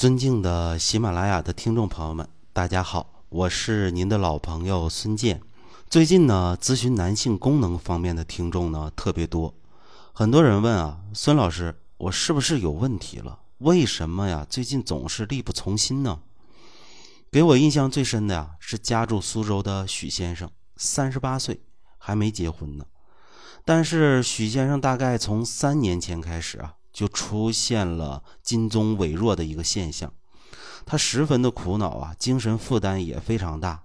尊敬的喜马拉雅的听众朋友们，大家好，我是您的老朋友孙健。最近呢，咨询男性功能方面的听众呢特别多，很多人问啊，孙老师，我是不是有问题了？为什么呀？最近总是力不从心呢？给我印象最深的呀，是家住苏州的许先生，三十八岁，还没结婚呢。但是许先生大概从三年前开始啊。就出现了金宗萎弱的一个现象，他十分的苦恼啊，精神负担也非常大。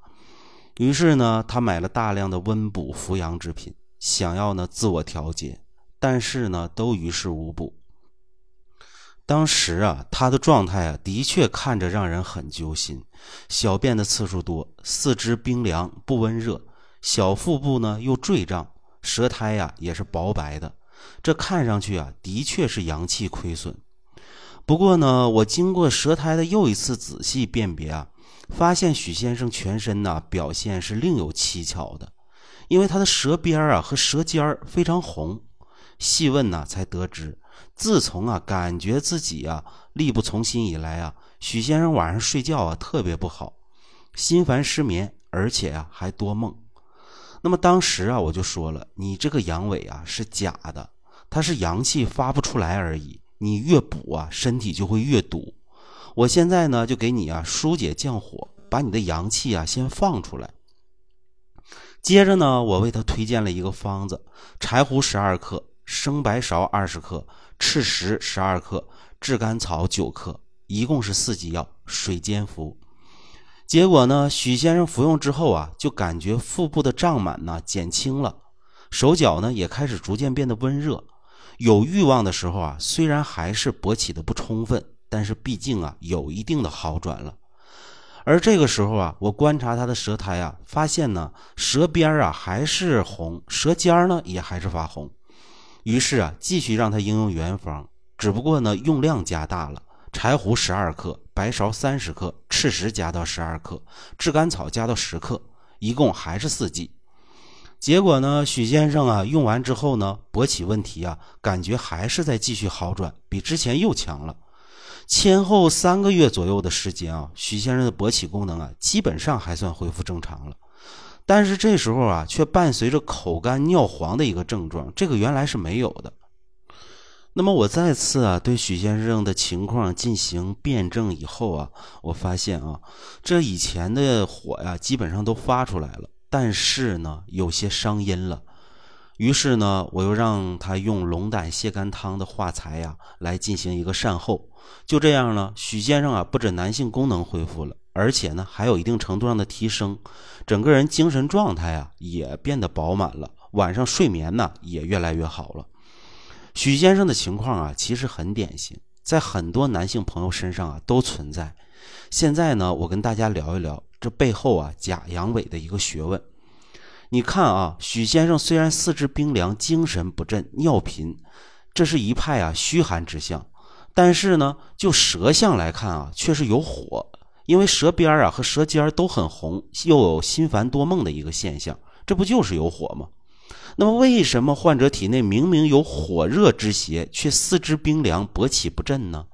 于是呢，他买了大量的温补扶阳之品，想要呢自我调节，但是呢都于事无补。当时啊，他的状态啊，的确看着让人很揪心，小便的次数多，四肢冰凉不温热，小腹部呢又坠胀，舌苔呀也是薄白的。这看上去啊，的确是阳气亏损。不过呢，我经过舌苔的又一次仔细辨别啊，发现许先生全身呢表现是另有蹊跷的，因为他的舌边啊和舌尖儿非常红。细问呢，才得知，自从啊感觉自己啊力不从心以来啊，许先生晚上睡觉啊特别不好，心烦失眠，而且啊还多梦。那么当时啊，我就说了，你这个阳痿啊是假的，它是阳气发不出来而已。你越补啊，身体就会越堵。我现在呢，就给你啊疏解降火，把你的阳气啊先放出来。接着呢，我为他推荐了一个方子：柴胡十二克，生白芍二十克，赤石十二克，炙甘草九克，一共是四剂药，水煎服。结果呢，许先生服用之后啊，就感觉腹部的胀满呢减轻了，手脚呢也开始逐渐变得温热，有欲望的时候啊，虽然还是勃起的不充分，但是毕竟啊有一定的好转了。而这个时候啊，我观察他的舌苔啊，发现呢舌边啊还是红，舌尖呢也还是发红。于是啊，继续让他应用原方，只不过呢用量加大了。柴胡十二克，白芍三十克，赤石加到十二克，炙甘草加到十克，一共还是四剂。结果呢，许先生啊，用完之后呢，勃起问题啊，感觉还是在继续好转，比之前又强了。前后三个月左右的时间啊，许先生的勃起功能啊，基本上还算恢复正常了。但是这时候啊，却伴随着口干尿黄的一个症状，这个原来是没有的。那么我再次啊对许先生的情况进行辩证以后啊，我发现啊，这以前的火呀基本上都发出来了，但是呢有些伤阴了。于是呢，我又让他用龙胆泻肝汤的化财呀来进行一个善后。就这样呢，许先生啊不止男性功能恢复了，而且呢还有一定程度上的提升，整个人精神状态啊也变得饱满了，晚上睡眠呢也越来越好了。许先生的情况啊，其实很典型，在很多男性朋友身上啊都存在。现在呢，我跟大家聊一聊这背后啊假阳痿的一个学问。你看啊，许先生虽然四肢冰凉、精神不振、尿频，这是一派啊虚寒之象，但是呢，就舌象来看啊，却是有火，因为舌边啊和舌尖都很红，又有心烦多梦的一个现象，这不就是有火吗？那么，为什么患者体内明明有火热之邪，却四肢冰凉、勃起不振呢？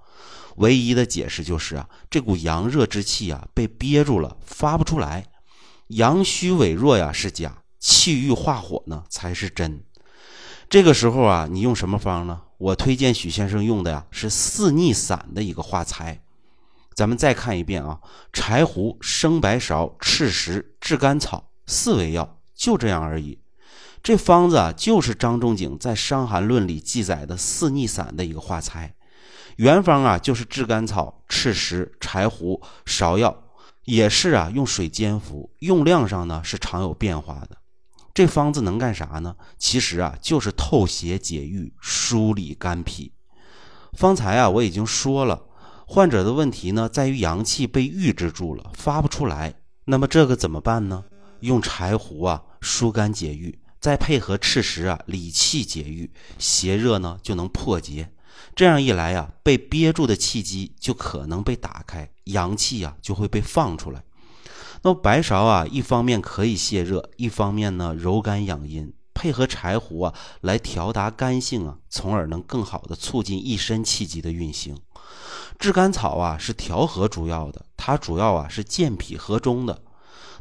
唯一的解释就是啊，这股阳热之气啊被憋住了，发不出来。阳虚痿弱呀是假，气郁化火呢才是真。这个时候啊，你用什么方呢？我推荐许先生用的呀是四逆散的一个化财。咱们再看一遍啊，柴胡、生白芍、赤石、炙甘草四味药，就这样而已。这方子啊，就是张仲景在《伤寒论》里记载的四逆散的一个化材。原方啊，就是炙甘草、赤石、柴胡、芍药，也是啊用水煎服，用量上呢是常有变化的。这方子能干啥呢？其实啊，就是透邪解郁、疏理肝脾。方才啊，我已经说了，患者的问题呢，在于阳气被郁制住了，发不出来。那么这个怎么办呢？用柴胡啊，疏肝解郁。再配合赤石啊，理气解郁，邪热呢就能破结。这样一来呀，被憋住的气机就可能被打开，阳气啊就会被放出来。那么白芍啊，一方面可以泄热，一方面呢柔肝养阴，配合柴胡啊来调达肝性啊，从而能更好的促进一身气机的运行。炙甘草啊是调和诸药的，它主要啊是健脾和中的。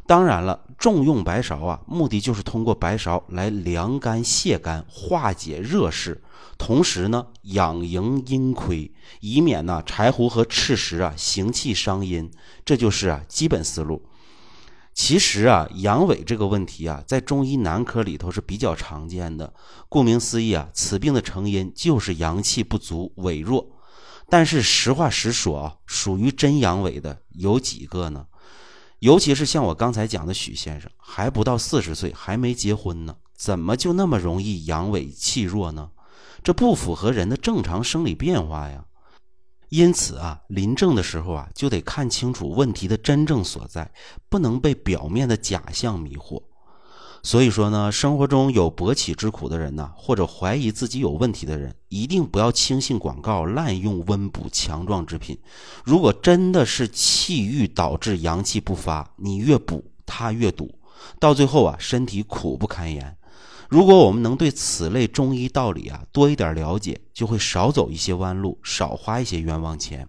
当然了，重用白芍啊，目的就是通过白芍来凉肝泻肝、化解热势，同时呢养营阴亏，以免呢柴胡和赤石啊行气伤阴。这就是啊基本思路。其实啊，阳痿这个问题啊，在中医男科里头是比较常见的。顾名思义啊，此病的成因就是阳气不足、痿弱。但是实话实说啊，属于真阳痿的有几个呢？尤其是像我刚才讲的许先生，还不到四十岁，还没结婚呢，怎么就那么容易阳痿气弱呢？这不符合人的正常生理变化呀。因此啊，临证的时候啊，就得看清楚问题的真正所在，不能被表面的假象迷惑。所以说呢，生活中有勃起之苦的人呢，或者怀疑自己有问题的人，一定不要轻信广告，滥用温补强壮之品。如果真的是气郁导致阳气不发，你越补它越堵，到最后啊，身体苦不堪言。如果我们能对此类中医道理啊多一点了解，就会少走一些弯路，少花一些冤枉钱。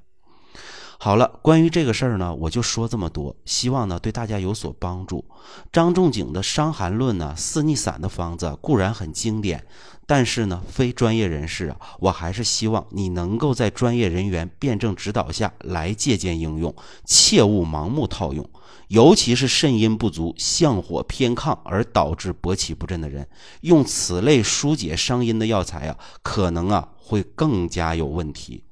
好了，关于这个事儿呢，我就说这么多，希望呢对大家有所帮助。张仲景的《伤寒论》呢，四逆散的方子固然很经典，但是呢，非专业人士啊，我还是希望你能够在专业人员辩证指导下来借鉴应用，切勿盲目套用。尤其是肾阴不足、相火偏亢而导致勃起不振的人，用此类疏解伤阴的药材啊，可能啊会更加有问题。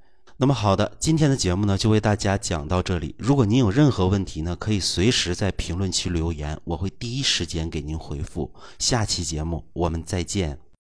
那么好的，今天的节目呢就为大家讲到这里。如果您有任何问题呢，可以随时在评论区留言，我会第一时间给您回复。下期节目我们再见。